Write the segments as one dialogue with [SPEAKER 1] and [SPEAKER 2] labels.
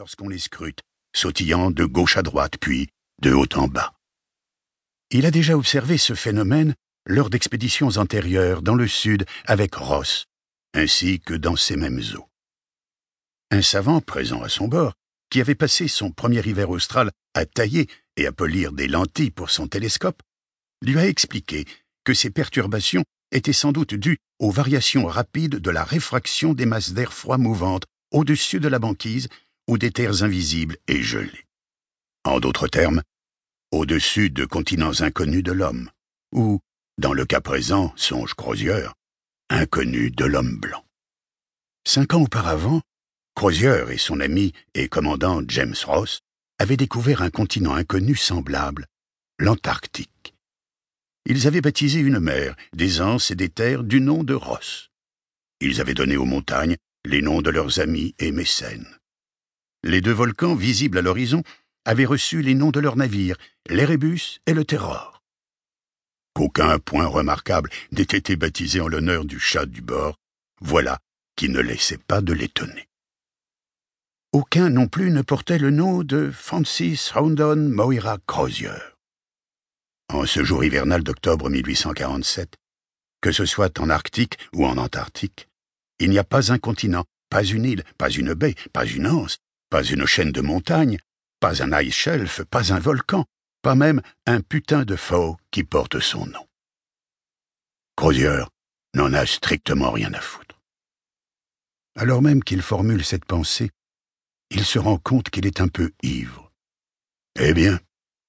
[SPEAKER 1] lorsqu'on les scrute, sautillant de gauche à droite, puis de haut en bas. Il a déjà observé ce phénomène lors d'expéditions antérieures dans le sud avec Ross, ainsi que dans ces mêmes eaux. Un savant présent à son bord, qui avait passé son premier hiver austral à tailler et à polir des lentilles pour son télescope, lui a expliqué que ces perturbations étaient sans doute dues aux variations rapides de la réfraction des masses d'air froid mouvantes au-dessus de la banquise ou des terres invisibles et gelées. En d'autres termes, au-dessus de continents inconnus de l'homme, ou, dans le cas présent, songe Crozier, inconnus de l'homme blanc. Cinq ans auparavant, Crozier et son ami et commandant James Ross avaient découvert un continent inconnu semblable, l'Antarctique. Ils avaient baptisé une mer, des anses et des terres du nom de Ross. Ils avaient donné aux montagnes les noms de leurs amis et mécènes. Les deux volcans visibles à l'horizon avaient reçu les noms de leurs navires, l'Erebus et le Terror. Qu'aucun point remarquable n'ait été baptisé en l'honneur du chat du bord, voilà qui ne laissait pas de l'étonner. Aucun non plus ne portait le nom de Francis Rondon Moira Crozier. En ce jour hivernal d'octobre 1847, que ce soit en Arctique ou en Antarctique, il n'y a pas un continent, pas une île, pas une baie, pas une anse, pas une chaîne de montagnes, pas un ice shelf, pas un volcan, pas même un putain de faux qui porte son nom. Crozier n'en a strictement rien à foutre. Alors même qu'il formule cette pensée, il se rend compte qu'il est un peu ivre. Eh bien,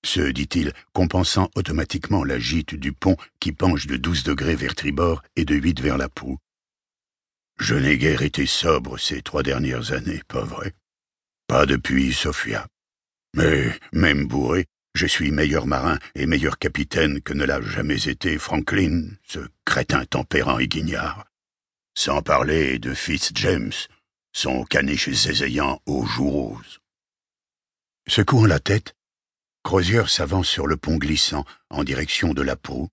[SPEAKER 1] se dit-il, compensant automatiquement la gîte du pont qui penche de douze degrés vers tribord et de huit vers la proue. Je n'ai guère été sobre ces trois dernières années, pas vrai? Pas depuis Sophia. Mais, même bourré, je suis meilleur marin et meilleur capitaine que ne l'a jamais été Franklin, ce crétin tempérant et guignard. Sans parler de Fitz James, son caniche zézayant aux joues roses. Secouant la tête, Crozier s'avance sur le pont glissant en direction de la proue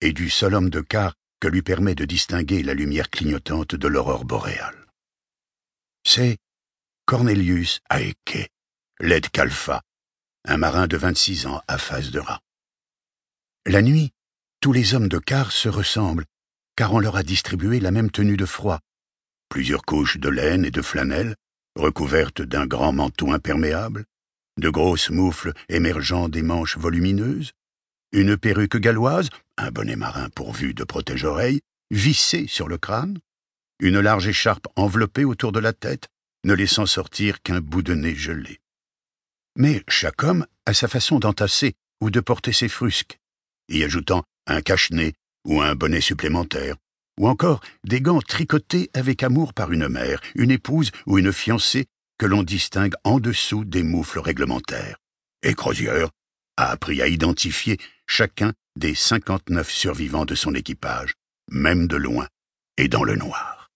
[SPEAKER 1] et du seul homme de quart que lui permet de distinguer la lumière clignotante de l'aurore boréale. C'est Cornelius Aeke, l'aide Calfa, un marin de vingt-six ans à face de rat. La nuit, tous les hommes de quart se ressemblent, car on leur a distribué la même tenue de froid, plusieurs couches de laine et de flanelle, recouvertes d'un grand manteau imperméable, de grosses moufles émergeant des manches volumineuses, une perruque galloise, un bonnet marin pourvu de protège-oreilles, vissé sur le crâne, une large écharpe enveloppée autour de la tête, ne laissant sortir qu'un bout de nez gelé. Mais chaque homme a sa façon d'entasser ou de porter ses frusques, y ajoutant un cache-nez ou un bonnet supplémentaire, ou encore des gants tricotés avec amour par une mère, une épouse ou une fiancée que l'on distingue en dessous des moufles réglementaires. Et Crozier a appris à identifier chacun des cinquante-neuf survivants de son équipage, même de loin et dans le noir.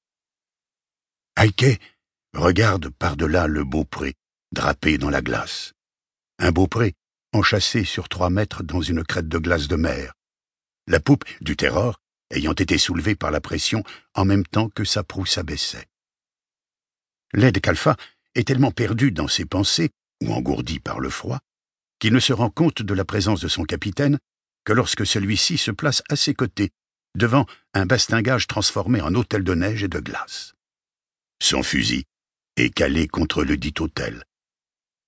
[SPEAKER 1] Regarde par-delà le beaupré, drapé dans la glace. Un beaupré enchâssé sur trois mètres dans une crête de glace de mer. La poupe du Terror ayant été soulevée par la pression en même temps que sa proue s'abaissait. L'aide Calfa est tellement perdu dans ses pensées, ou engourdi par le froid, qu'il ne se rend compte de la présence de son capitaine que lorsque celui-ci se place à ses côtés, devant un bastingage transformé en hôtel de neige et de glace. Son fusil est calé contre le dit hôtel.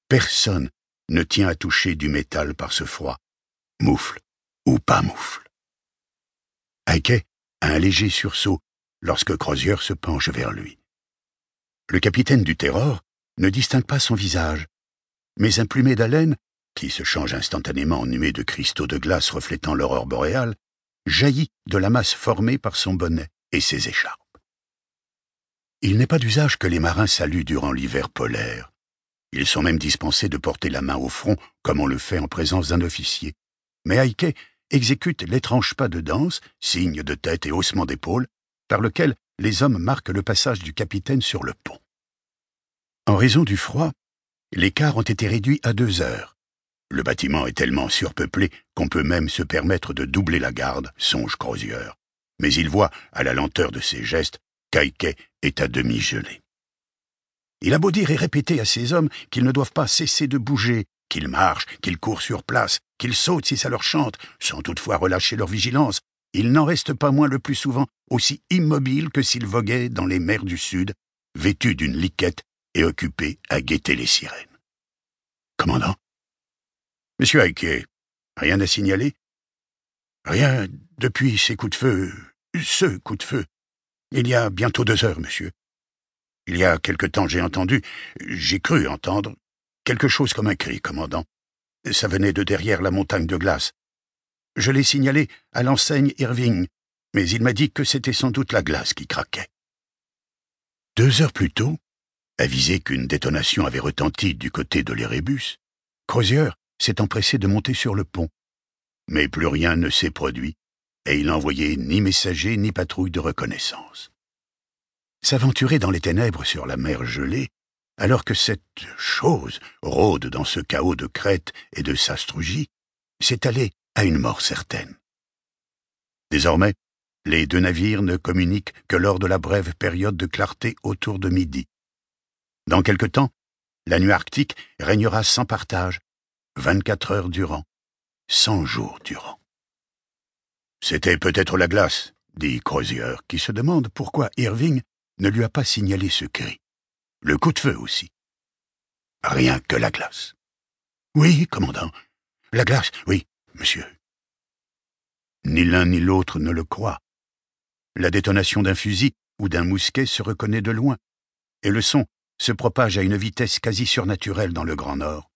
[SPEAKER 1] Personne ne tient à toucher du métal par ce froid, moufle ou pas moufle. Heike a un léger sursaut lorsque Crozier se penche vers lui. Le capitaine du Terror ne distingue pas son visage, mais un plumet d'haleine, qui se change instantanément en nuée de cristaux de glace reflétant l'aurore boréale, jaillit de la masse formée par son bonnet et ses écharpes. Il n'est pas d'usage que les marins saluent durant l'hiver polaire. Ils sont même dispensés de porter la main au front, comme on le fait en présence d'un officier. Mais Heike exécute l'étrange pas de danse, signe de tête et haussement d'épaule, par lequel les hommes marquent le passage du capitaine sur le pont. En raison du froid, les quarts ont été réduits à deux heures. Le bâtiment est tellement surpeuplé qu'on peut même se permettre de doubler la garde, songe Crozier. Mais il voit, à la lenteur de ses gestes, qu'Aike est à demi gelé. Il a beau dire et répéter à ses hommes qu'ils ne doivent pas cesser de bouger, qu'ils marchent, qu'ils courent sur place, qu'ils sautent si ça leur chante, sans toutefois relâcher leur vigilance, ils n'en restent pas moins le plus souvent aussi immobiles que s'ils voguaient dans les mers du Sud, vêtus d'une liquette et occupés à guetter les sirènes. Commandant? Monsieur Heike, rien à signaler? Rien depuis ces coups de feu, ce coup de feu. Il y a bientôt deux heures, monsieur. Il y a quelque temps j'ai entendu, j'ai cru entendre, quelque chose comme un cri, commandant. Ça venait de derrière la montagne de glace. Je l'ai signalé à l'enseigne Irving, mais il m'a dit que c'était sans doute la glace qui craquait. Deux heures plus tôt, avisé qu'une détonation avait retenti du côté de l'Érébus, Crozier s'est empressé de monter sur le pont. Mais plus rien ne s'est produit, et il n'a envoyé ni messager ni patrouille de reconnaissance. S'aventurer dans les ténèbres sur la mer gelée, alors que cette chose rôde dans ce chaos de crête et de sastrugie, c'est aller à une mort certaine. Désormais, les deux navires ne communiquent que lors de la brève période de clarté autour de midi. Dans quelque temps, la nuit arctique régnera sans partage, vingt-quatre heures durant, cent jours durant. C'était peut-être la glace, dit Crozier, qui se demande pourquoi Irving ne lui a pas signalé ce cri. Le coup de feu aussi. Rien que la glace. Oui, commandant. La glace, oui, monsieur. Ni l'un ni l'autre ne le croit. La détonation d'un fusil ou d'un mousquet se reconnaît de loin, et le son se propage à une vitesse quasi surnaturelle dans le Grand Nord.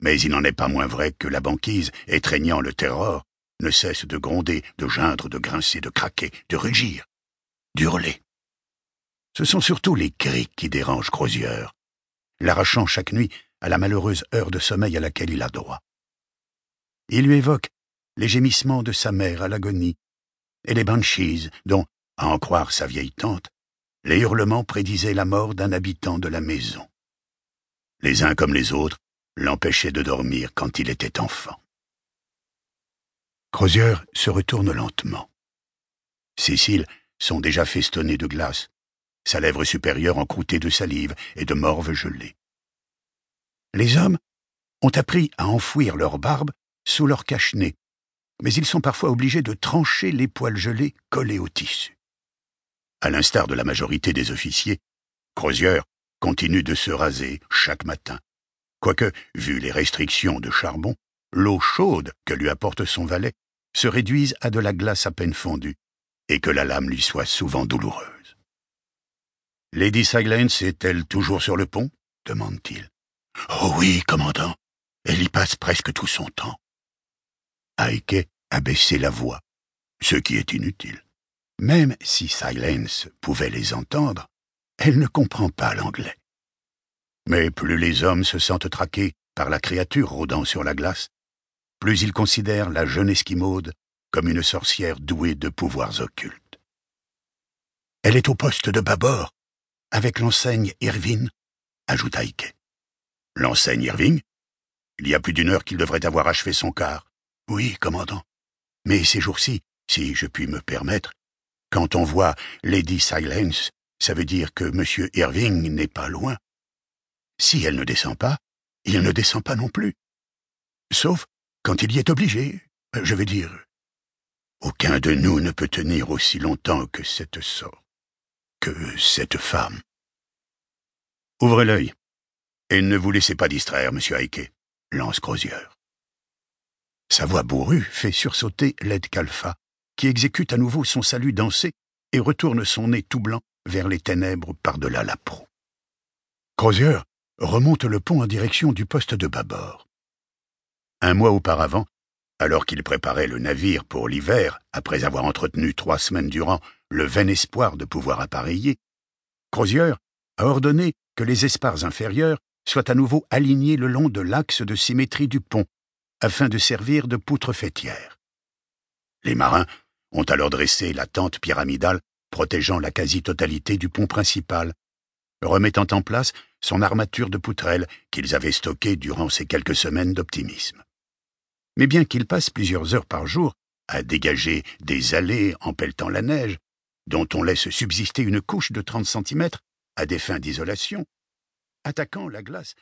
[SPEAKER 1] Mais il n'en est pas moins vrai que la banquise, étreignant le terror, ne cesse de gronder, de geindre, de grincer, de craquer, de rugir, d'hurler. Ce sont surtout les cris qui dérangent Crozier, l'arrachant chaque nuit à la malheureuse heure de sommeil à laquelle il a droit. Il lui évoque les gémissements de sa mère à l'agonie, et les banshees dont, à en croire sa vieille tante, les hurlements prédisaient la mort d'un habitant de la maison. Les uns comme les autres l'empêchaient de dormir quand il était enfant. Crozier se retourne lentement. Ses cils sont déjà festonnés de glace, sa lèvre supérieure encroûtée de salive et de morve gelée. Les hommes ont appris à enfouir leur barbe sous leur cache-nez, mais ils sont parfois obligés de trancher les poils gelés collés au tissu. À l'instar de la majorité des officiers, Crozier continue de se raser chaque matin, quoique, vu les restrictions de charbon, l'eau chaude que lui apporte son valet se réduise à de la glace à peine fondue, et que la lame lui soit souvent douloureuse. Lady Silence est-elle toujours sur le pont? demande-t-il. Oh oui, commandant. Elle y passe presque tout son temps. Heike a baissé la voix, ce qui est inutile. Même si Silence pouvait les entendre, elle ne comprend pas l'anglais. Mais plus les hommes se sentent traqués par la créature rôdant sur la glace, plus ils considèrent la jeune Esquimaude comme une sorcière douée de pouvoirs occultes. Elle est au poste de bâbord, avec l'enseigne Irving, ajoute Heike. L'enseigne Irving? Il y a plus d'une heure qu'il devrait avoir achevé son quart. Oui, commandant. Mais ces jours-ci, si je puis me permettre, quand on voit Lady Silence, ça veut dire que M. Irving n'est pas loin. Si elle ne descend pas, il ne descend pas non plus. Sauf quand il y est obligé, je veux dire. Aucun de nous ne peut tenir aussi longtemps que cette sort, que cette femme. Ouvrez l'œil, et ne vous laissez pas distraire, monsieur Heike, lance Crozier. Sa voix bourrue fait sursauter Led Kalfa, qui exécute à nouveau son salut dansé et retourne son nez tout blanc vers les ténèbres par-delà la proue. Crozier remonte le pont en direction du poste de bâbord. Un mois auparavant, alors qu'il préparait le navire pour l'hiver, après avoir entretenu trois semaines durant le vain espoir de pouvoir appareiller, Crozier a ordonné que les espars inférieurs soient à nouveau alignés le long de l'axe de symétrie du pont, afin de servir de poutre fêtière. Les marins ont alors dressé la tente pyramidale protégeant la quasi-totalité du pont principal, remettant en place son armature de poutrelles qu'ils avaient stockée durant ces quelques semaines d'optimisme. Mais bien qu'ils passent plusieurs heures par jour à dégager des allées en pelletant la neige, dont on laisse subsister une couche de 30 cm à des fins d'isolation, attaquant la glace